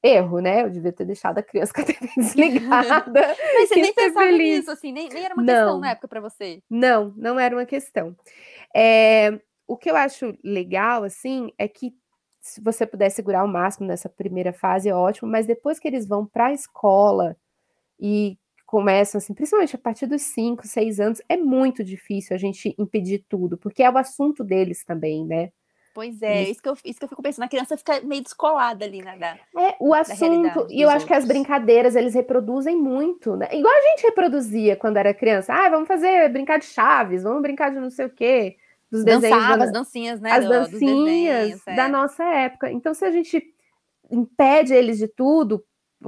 Erro, né? Eu devia ter deixado a criança com a TV desligada. Mas você nem pensava feliz. nisso, assim, nem, nem era uma não, questão na época para você. Não, não era uma questão. É, o que eu acho legal, assim, é que se você puder segurar o máximo nessa primeira fase, é ótimo, mas depois que eles vão para a escola e começam, assim, principalmente a partir dos 5, 6 anos, é muito difícil a gente impedir tudo, porque é o assunto deles também, né? Pois é, isso, isso que, eu, isso que eu fico pensando, a criança fica meio descolada ali, né? Da, é, o assunto, e eu acho que as brincadeiras, eles reproduzem muito, né? Igual a gente reproduzia quando era criança. Ah, vamos fazer, brincar de chaves, vamos brincar de não sei o quê dos Dançava, desenhos. as dancinhas, né? As do, dancinhas desenhos, é. da nossa época. Então, se a gente impede eles de tudo,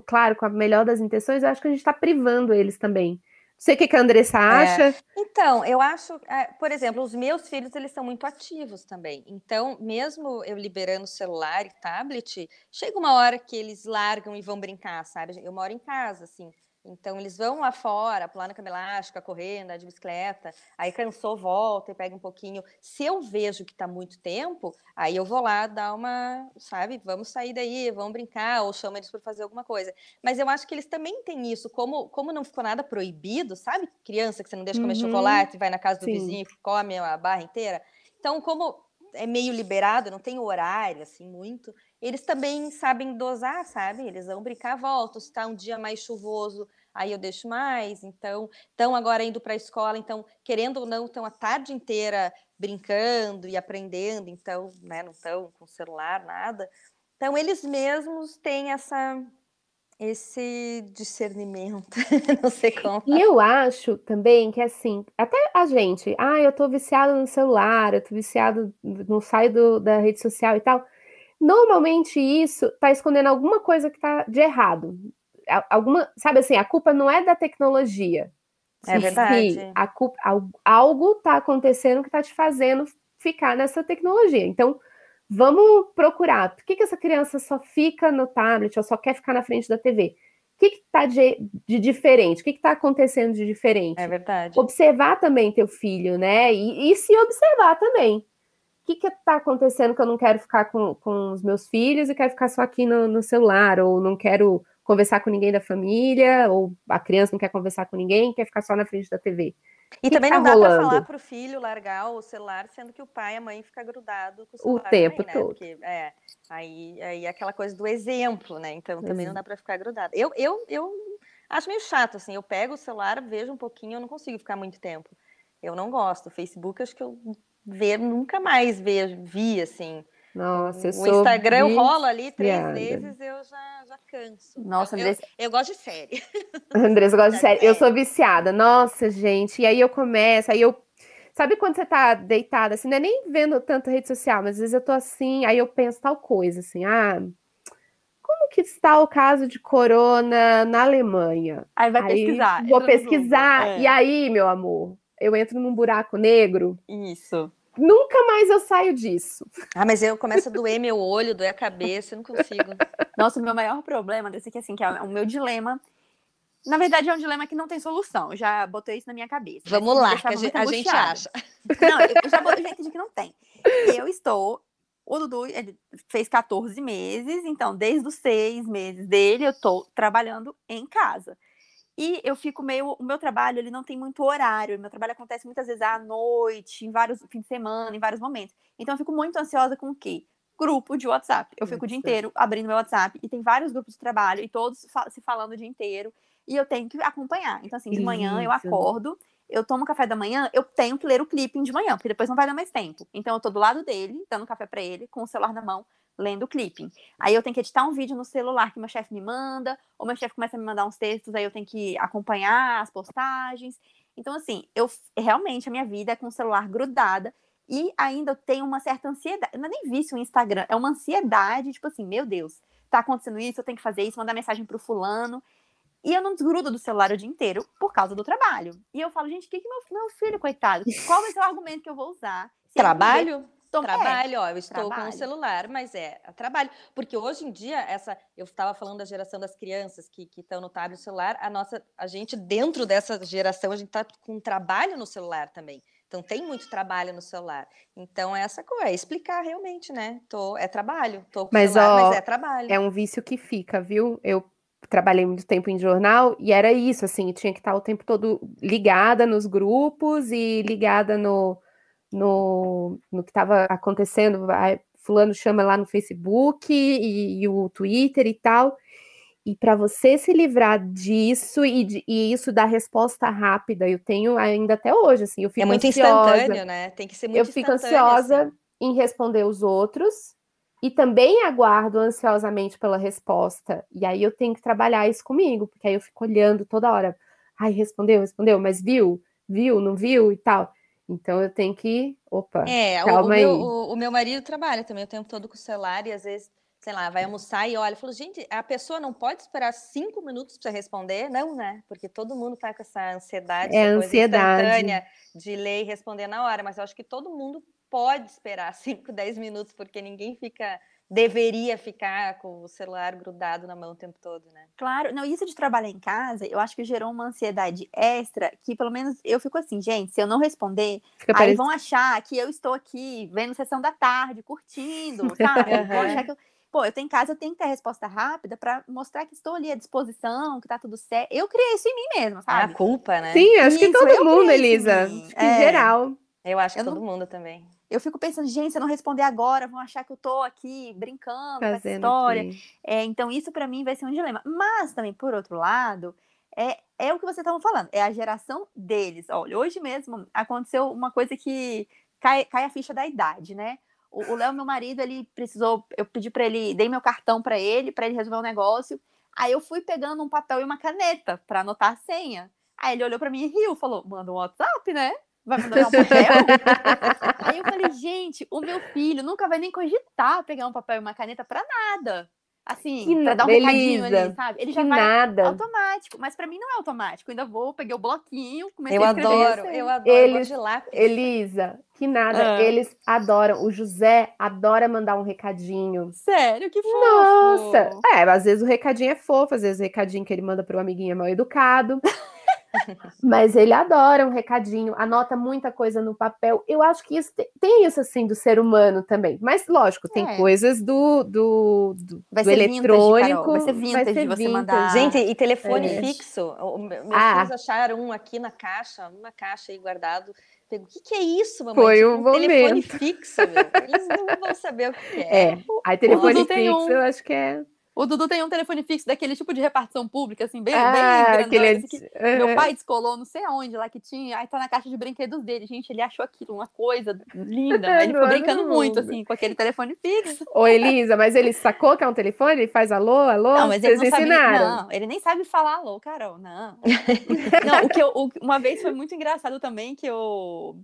claro, com a melhor das intenções, eu acho que a gente está privando eles também. Não sei o que, que a Andressa é. acha. É. Então, eu acho, é, por exemplo, os meus filhos, eles são muito ativos também. Então, mesmo eu liberando celular e tablet, chega uma hora que eles largam e vão brincar, sabe? Eu moro em casa, assim. Então, eles vão lá fora, pular na cama elástica, correndo, andar de bicicleta, aí cansou, volta e pega um pouquinho. Se eu vejo que está muito tempo, aí eu vou lá dar uma, sabe, vamos sair daí, vamos brincar, ou chama eles para fazer alguma coisa. Mas eu acho que eles também têm isso, como, como não ficou nada proibido, sabe? Criança que você não deixa comer uhum. chocolate, vai na casa do Sim. vizinho, come a barra inteira. Então, como é meio liberado, não tem horário, assim, muito eles também sabem dosar, sabe? Eles vão brincar, voltam. Se está um dia mais chuvoso, aí eu deixo mais. Então, estão agora indo para a escola, então, querendo ou não, estão a tarde inteira brincando e aprendendo, então, né, não estão com celular, nada. Então, eles mesmos têm essa esse discernimento, não sei como. E eu acho também que assim, até a gente, ah, eu tô viciado no celular, eu tô viciado, não saio do, da rede social e tal Normalmente isso está escondendo alguma coisa que está de errado. Alguma, sabe assim, a culpa não é da tecnologia. É verdade. a culpa, algo está acontecendo que está te fazendo ficar nessa tecnologia. Então, vamos procurar. Por que, que essa criança só fica no tablet ou só quer ficar na frente da TV? O que está de, de, diferente? O que está acontecendo de diferente? É verdade. Observar também teu filho, né? E, e se observar também que que está acontecendo que eu não quero ficar com, com os meus filhos e quero ficar só aqui no, no, celular, ou não quero conversar com ninguém da família, ou a criança não quer conversar com ninguém, quer ficar só na frente da TV. E que também que tá não dá para falar para o filho largar o celular, sendo que o pai e a mãe ficam grudados com o celular. O tempo também, né? todo. Porque, é, aí, aí é aquela coisa do exemplo, né? Então também não dá para ficar grudado. Eu, eu, eu acho meio chato, assim, eu pego o celular, vejo um pouquinho, eu não consigo ficar muito tempo. Eu não gosto. Facebook, acho que eu ver, nunca mais ver, vi assim. Nossa, eu o Instagram viciada. rola ali três vezes, eu já, já canso. Nossa, eu, Andressa... eu, eu gosto de série. Andressa gosta de série. Eu sou viciada. Nossa, gente. E aí eu começo, aí eu. Sabe quando você tá deitada, assim, não é nem vendo tanta rede social, mas às vezes eu tô assim, aí eu penso tal coisa, assim, ah, como que está o caso de corona na Alemanha? Aí vai aí pesquisar. Vou pesquisar. É. E aí, meu amor, eu entro num buraco negro. Isso. Nunca mais eu saio disso. Ah, mas eu começo a doer meu olho, doer a cabeça, eu não consigo. Nossa, o meu maior problema desse aqui, assim, que é o meu dilema. Na verdade, é um dilema que não tem solução. Eu já botei isso na minha cabeça. Vamos lá, que a gente, a gente acha. Não, eu já, eu já entendi que não tem. Eu estou. O Dudu ele fez 14 meses, então, desde os seis meses dele, eu estou trabalhando em casa. E eu fico meio. O meu trabalho, ele não tem muito horário. O meu trabalho acontece muitas vezes à noite, em vários fins de semana, em vários momentos. Então eu fico muito ansiosa com o quê? Grupo de WhatsApp. Eu fico o dia inteiro abrindo meu WhatsApp e tem vários grupos de trabalho e todos se falando o dia inteiro. E eu tenho que acompanhar. Então, assim, de manhã eu acordo, eu tomo café da manhã, eu tenho que ler o clipping de manhã, porque depois não vai dar mais tempo. Então, eu tô do lado dele, dando café para ele, com o celular na mão, lendo o clipping. Aí eu tenho que editar um vídeo no celular que meu chefe me manda, ou meu chefe começa a me mandar uns textos, aí eu tenho que acompanhar as postagens. Então, assim, eu realmente a minha vida é com o celular grudada e ainda eu tenho uma certa ansiedade. Eu não é nem vício o Instagram, é uma ansiedade, tipo assim, meu Deus, tá acontecendo isso, eu tenho que fazer isso, mandar mensagem pro fulano. E eu não desgrudo do celular o dia inteiro por causa do trabalho. E eu falo, gente, o que, que meu, meu filho, coitado, qual vai ser o argumento que eu vou usar? Trabalho? Trabalho, é, ó, eu estou trabalho. com o celular, mas é, é trabalho. Porque hoje em dia, essa, eu estava falando da geração das crianças que estão no tablet celular, a nossa, a gente, dentro dessa geração, a gente está com trabalho no celular também. Então tem muito trabalho no celular. Então essa coisa é explicar realmente, né? Tô, é trabalho, tô com mas, celular, ó, mas é trabalho. É um vício que fica, viu? Eu trabalhei muito tempo em jornal e era isso, assim, tinha que estar o tempo todo ligada nos grupos e ligada no no, no que estava acontecendo, fulano chama lá no Facebook e, e o Twitter e tal. E para você se livrar disso e, de, e, isso dar resposta rápida, eu tenho ainda até hoje, assim, eu fico É muito ansiosa, instantâneo, né? Tem que ser muito Eu fico ansiosa assim. em responder os outros e também aguardo ansiosamente pela resposta. E aí eu tenho que trabalhar isso comigo, porque aí eu fico olhando toda hora. Ai, respondeu, respondeu, mas viu? Viu, não viu e tal. Então eu tenho que. Opa, é, calma o, aí. Meu, o, o, meu marido trabalha também o tempo todo com o celular e às vezes, sei lá, vai almoçar e olha, falou, gente, a pessoa não pode esperar cinco minutos para responder? Não, né? Porque todo mundo tá com essa ansiedade, é ansiedade. instantânea de ler e responder na hora, mas eu acho que todo mundo pode esperar 5, 10 minutos, porque ninguém fica deveria ficar com o celular grudado na mão o tempo todo, né? Claro, não, isso de trabalhar em casa, eu acho que gerou uma ansiedade extra, que pelo menos eu fico assim, gente, se eu não responder, Fica aí parece... vão achar que eu estou aqui vendo sessão da tarde, curtindo, sabe? uhum. que eu... Pô, eu tenho em casa, eu tenho que ter a resposta rápida para mostrar que estou ali à disposição, que tá tudo certo. Eu criei isso em mim mesma, sabe? É a culpa, né? Sim, acho isso, que todo mundo, Elisa. Em, é... geral. Eu acho que eu todo não... mundo também eu fico pensando, gente, se eu não responder agora, vão achar que eu tô aqui brincando Fazendo com essa história. É, então, isso para mim vai ser um dilema. Mas também, por outro lado, é, é o que você estava falando, é a geração deles. Olha, hoje mesmo aconteceu uma coisa que cai, cai a ficha da idade, né? O Léo, meu marido, ele precisou, eu pedi para ele, dei meu cartão para ele, para ele resolver um negócio. Aí eu fui pegando um papel e uma caneta para anotar a senha. Aí ele olhou para mim e riu, falou: "Manda um WhatsApp, né?" Vai mandar um papel? Aí eu falei, gente, o meu filho nunca vai nem cogitar pegar um papel e uma caneta para nada. Assim, que pra dar um Belisa, recadinho ali, sabe? Ele já vai nada. automático. Mas para mim não é automático. Eu ainda vou, peguei o bloquinho, comecei eu a escrever. Adoro, eu adoro, Eles, Elisa, que nada. Ah. Eles adoram. O José adora mandar um recadinho. Sério? Que fofo. Nossa! É, às vezes o recadinho é fofo, às vezes o recadinho que ele manda para o amiguinho é mal educado. Mas ele adora um recadinho, anota muita coisa no papel. Eu acho que isso tem, tem isso assim do ser humano também. Mas lógico, tem é. coisas do, do, do, vai do eletrônico. vai ser vintage vai ser você vintage. mandar. Gente, e telefone é. fixo. Meus ah. filhos acharam um aqui na caixa, uma caixa aí guardado. O que, que é isso, mamãe? Foi tipo, um, um telefone fixo, meu. Eles não vão saber o que é. É, aí telefone fixo, um... eu acho que é. O Dudu tem um telefone fixo daquele tipo de repartição pública, assim, bem, ah, bem grandão. Assim, que Meu pai descolou, não sei aonde lá que tinha, aí tá na caixa de brinquedos dele. Gente, ele achou aquilo uma coisa linda, mas ele ficou brincando muito, assim, com aquele telefone fixo. Ô, Elisa, mas ele sacou que é um telefone? Ele faz alô, alô? Não, mas Vocês ele não ensinaram? Sabe, não, ele nem sabe falar alô, Carol, não. não, o que eu, o, uma vez foi muito engraçado também, que eu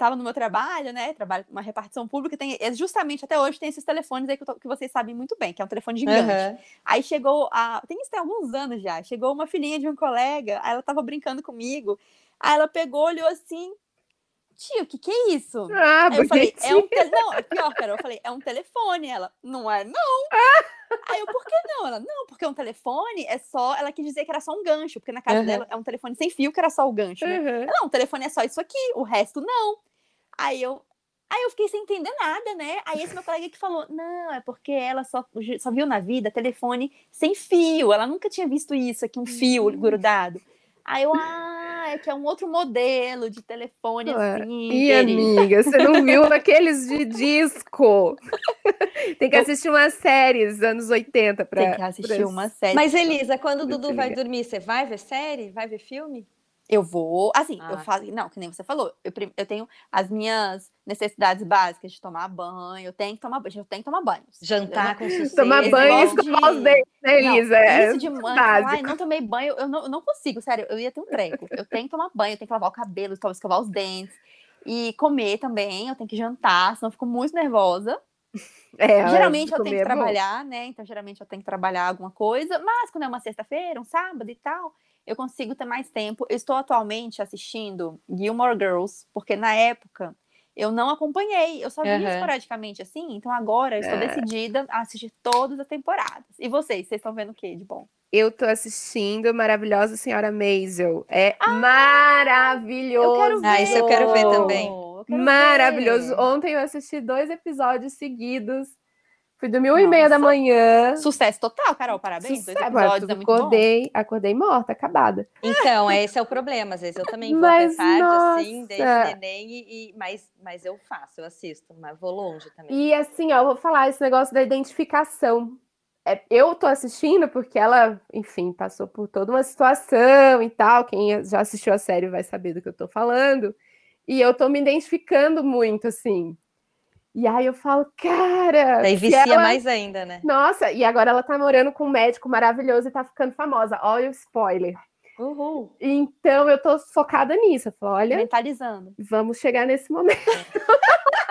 estava no meu trabalho, né? Trabalho uma repartição pública, tem é justamente até hoje tem esses telefones aí que, que vocês sabem muito bem, que é um telefone gigante. Uhum. Aí chegou a. Tem isso tem alguns anos já. Chegou uma filhinha de um colega, aí ela estava brincando comigo. Aí ela pegou, olhou assim. Tio, o que, que é isso? Ah, aí eu falei, é um te... Não, é pior, cara. Eu falei, é um telefone. Ela, não é, não. Aí eu, por que não? Ela, não, porque um telefone é só. Ela quis dizer que era só um gancho, porque na casa uhum. dela é um telefone sem fio que era só o gancho. Né? Uhum. Não, o telefone é só isso aqui, o resto não. Aí eu, aí eu fiquei sem entender nada, né? Aí esse meu colega que falou: não, é porque ela só, só viu na vida telefone sem fio. Ela nunca tinha visto isso aqui, um fio hum. grudado. Aí eu, ah, é que é um outro modelo de telefone assim. E amiga, você não viu naqueles de disco? Tem que assistir umas séries anos 80 para Tem que assistir pra... uma série. Mas Elisa, quando o Dudu vai dormir, você vai ver série? Vai ver filme? Eu vou, assim, ah. eu falo, não, que nem você falou, eu, eu tenho as minhas necessidades básicas de tomar banho, eu tenho que tomar banho, eu tenho que tomar banho. Jantar com sucesso. Tomar banho e escovar os dentes, né, Elisa? É isso de manhã, ai, não tomei banho, eu não, eu não consigo, sério, eu ia ter um treco. Eu tenho que tomar banho, eu tenho que lavar o cabelo, escovar os dentes. E comer também, eu tenho que jantar, senão eu fico muito nervosa. É, geralmente eu tenho que é trabalhar, né? Então, geralmente eu tenho que trabalhar alguma coisa, mas quando é uma sexta-feira, um sábado e tal, eu consigo ter mais tempo. Eu estou atualmente assistindo Gilmore Girls, porque na época eu não acompanhei, eu só vi uhum. esporadicamente assim, então agora eu estou é. decidida a assistir todas as temporadas. E vocês, vocês estão vendo o que de bom? Eu tô assistindo Maravilhosa Senhora Maisel. É ah, maravilhoso. Eu quero ver. Ah, isso eu quero ver também. Maravilhoso. Ver. Ontem eu assisti dois episódios seguidos Fui dormir uma e meia da manhã. Sucesso total, Carol. Parabéns. Sucesso. Dois é acordei, bom. acordei morta, acabada. Então, esse é o problema. Às vezes eu também vou mas, tarde, assim, desde neném, e, e, mas, mas eu faço, eu assisto, mas vou longe também. E assim, ó, eu vou falar esse negócio da identificação. É, eu tô assistindo porque ela, enfim, passou por toda uma situação e tal. Quem já assistiu a série vai saber do que eu tô falando. E eu tô me identificando muito, assim. E aí eu falo, cara. Daí vicia ela... mais ainda, né? Nossa, e agora ela tá morando com um médico maravilhoso e tá ficando famosa. Olha o spoiler. Uhul. Então eu tô focada nisso. Eu falo, olha. Mentalizando. Vamos chegar nesse momento.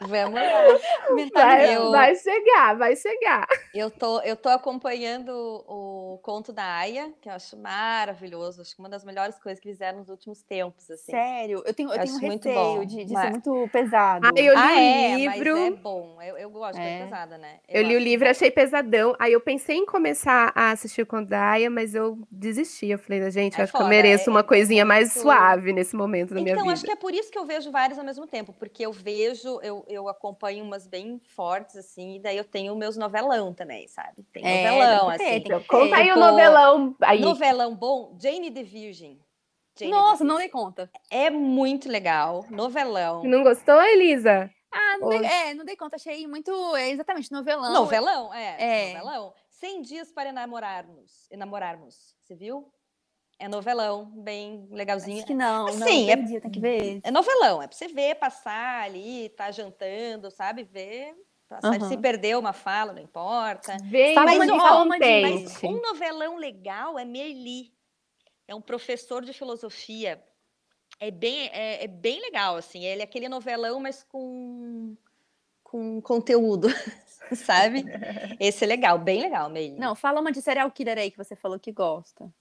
Vamos lá. Vai, eu, vai chegar, vai chegar. Eu tô, eu tô acompanhando o conto da Aya, que eu acho maravilhoso. Acho que uma das melhores coisas que fizeram nos últimos tempos. Assim. Sério, eu tenho, eu, eu tenho um receio de, de mas... ser muito pesado. Ah, eu li ah, o é, livro. é bom. Eu, eu gosto, é. é pesada, né? Eu, eu li o livro, bom. achei pesadão. Aí eu pensei em começar a assistir o conto da Aya, mas eu desisti. Eu falei, gente, é acho foda, que eu mereço é, uma coisinha mais suave nesse momento da então, minha vida. Então, acho que é por isso que eu vejo vários ao mesmo tempo, porque eu vejo, eu, eu acompanho umas bem fortes, assim, e daí eu tenho meus novelão também, sabe? Tem é, novelão, assim. Ter, Conta aí o novelão aí. Novelão bom, Jane the Virgin. Jane Nossa, não dei conta. É muito legal, novelão. Não gostou, Elisa? Ah, não dei, é, não dei conta, achei muito, é, exatamente, novelão. Novelão, é, é. novelão. 100 dias para enamorarmos, enamorarmos, você viu? É novelão, bem legalzinho. Acho que não, Sim, não, é, dia, tem que ver. É novelão, é pra você ver, passar ali, tá jantando, sabe? Ver, passar, uhum. se perdeu uma fala, não importa. Vem, mas, mas, ó, mas um novelão legal é Merli. É um professor de filosofia é bem, é, é, bem legal, assim. Ele é aquele novelão, mas com, com conteúdo, sabe? Esse é legal, bem legal, meio. Não, fala uma de serial killer aí que você falou que gosta.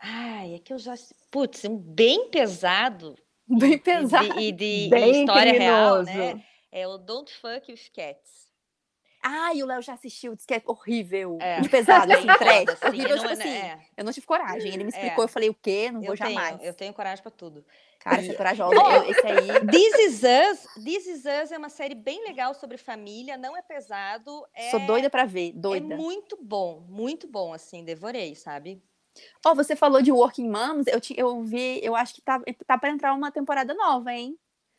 Ai, é que eu já. Putz, um bem pesado. Bem pesado. E de, e de história criminoso. real, né? É o Don't Fuck with Cats. E o Léo já assistiu, disse que é horrível. É. De pesado, assim, trash. Assim, horrível, tipo é, assim. É. Eu não tive coragem. Ele me é. explicou, eu falei, o quê? Não eu vou tenho, jamais. Eu tenho coragem pra tudo. Cara, você é corajosa. Oh, esse aí. This Is Us. This Is Us é uma série bem legal sobre família, não é pesado. É... Sou doida pra ver, doida. É muito bom, muito bom, assim, devorei, sabe? Ó, oh, você falou de Working Moms, eu, te, eu vi, eu acho que tá, tá pra entrar uma temporada nova, hein?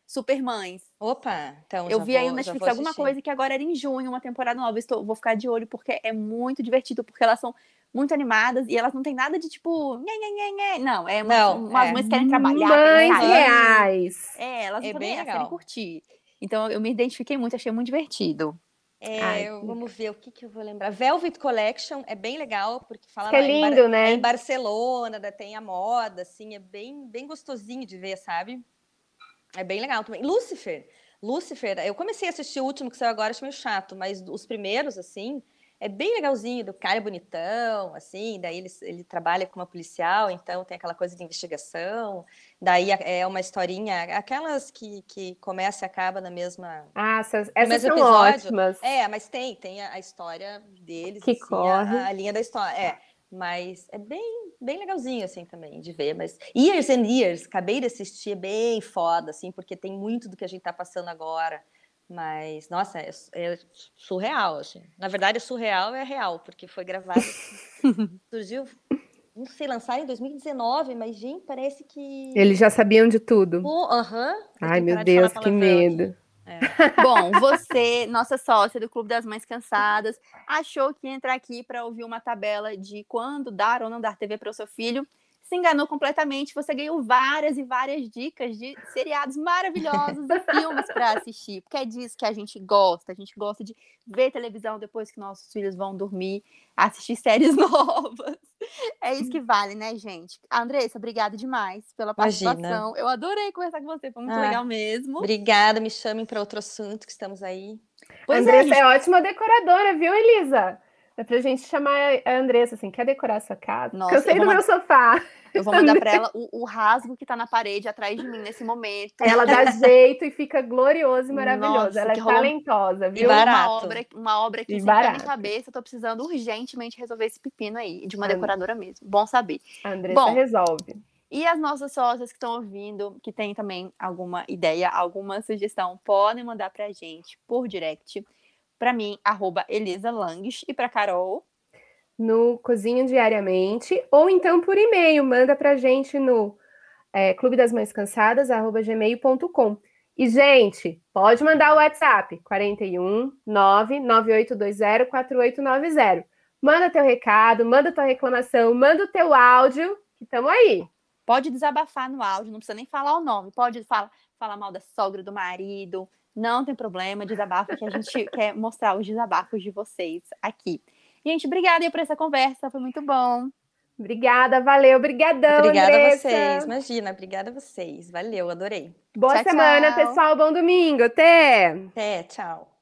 Supermães. Opa, então Eu vi vou, aí no Netflix alguma coisa que agora era em junho, uma temporada nova. Estou, vou ficar de olho porque é muito divertido, porque elas são muito animadas e elas não têm nada de tipo. Nhê, nhê, nhê, Não, é uma, não, umas é. mães querem trabalhar. Mães reais. É, elas é também querem curtir. Então eu me identifiquei muito, achei muito divertido. É, Ai, vamos ver o que, que eu vou lembrar. Velvet Collection é bem legal, porque fala é lindo, em, né? É em Barcelona, tem a moda, assim, é bem, bem gostosinho de ver, sabe? É bem legal também. Lucifer. Lucifer, eu comecei a assistir o último que saiu agora, acho meio chato, mas os primeiros, assim, é bem legalzinho, do cara bonitão, assim, daí ele, ele trabalha como policial, então tem aquela coisa de investigação, daí é uma historinha, aquelas que, que começa e acaba na mesma... Ah, essas, essas são episódio. ótimas. É, mas tem, tem a, a história deles, que assim, corre. A, a linha da história, é. Mas é bem, bem legalzinho, assim, também, de ver. Mas Years and Years, acabei de assistir, é bem foda, assim, porque tem muito do que a gente tá passando agora. Mas, nossa, é, é surreal, assim. Na verdade, é surreal é real, porque foi gravado. Surgiu, não sei, lançar em 2019, mas, gente, parece que. Eles já sabiam de tudo. Aham. Uh -huh. Ai, meu Deus, que medo. É. Bom, você, nossa sócia do Clube das Mães Cansadas, achou que ia entrar aqui para ouvir uma tabela de quando dar ou não dar TV para o seu filho se enganou completamente. Você ganhou várias e várias dicas de seriados maravilhosos e filmes para assistir, porque é disso que a gente gosta. A gente gosta de ver televisão depois que nossos filhos vão dormir, assistir séries novas. É isso que vale, né, gente? Andressa, obrigada demais pela participação. Imagina. Eu adorei conversar com você, foi muito ah, legal mesmo. Obrigada, me chamem para outro assunto que estamos aí. Pois Andressa é, gente... é ótima decoradora, viu, Elisa? É pra gente chamar a Andressa, assim, quer decorar a sua casa? Nossa, Cansei do meu sofá. Eu vou mandar para ela o, o, rasgo que tá na parede atrás de mim nesse momento. Ela dá jeito e fica glorioso e maravilhoso. Nossa, ela é talentosa, viu? Uma obra, uma obra que sempre na minha cabeça. Eu tô precisando urgentemente resolver esse pepino aí, de uma decoradora mesmo. Bom saber. A Andressa Bom, resolve. E as nossas sócias que estão ouvindo, que tem também alguma ideia, alguma sugestão, podem mandar pra gente por direct para mim, arroba Elisa Langes, e para Carol. No Cozinho Diariamente, ou então por e-mail, manda para gente no é, clube das mães cansadas, arroba gmail.com. E, gente, pode mandar o WhatsApp, 41 99820 4890. Manda teu recado, manda tua reclamação, manda o teu áudio, que estamos aí. Pode desabafar no áudio, não precisa nem falar o nome. Pode falar, falar mal da sogra, do marido, não tem problema, desabafo, que a gente quer mostrar os desabafos de vocês aqui. Gente, obrigada por essa conversa, foi muito bom. Obrigada, valeu, brigadão, Obrigada Andressa. a vocês, imagina, obrigada a vocês, valeu, adorei. Boa tchau, semana, tchau. pessoal, bom domingo, até! Até, tchau.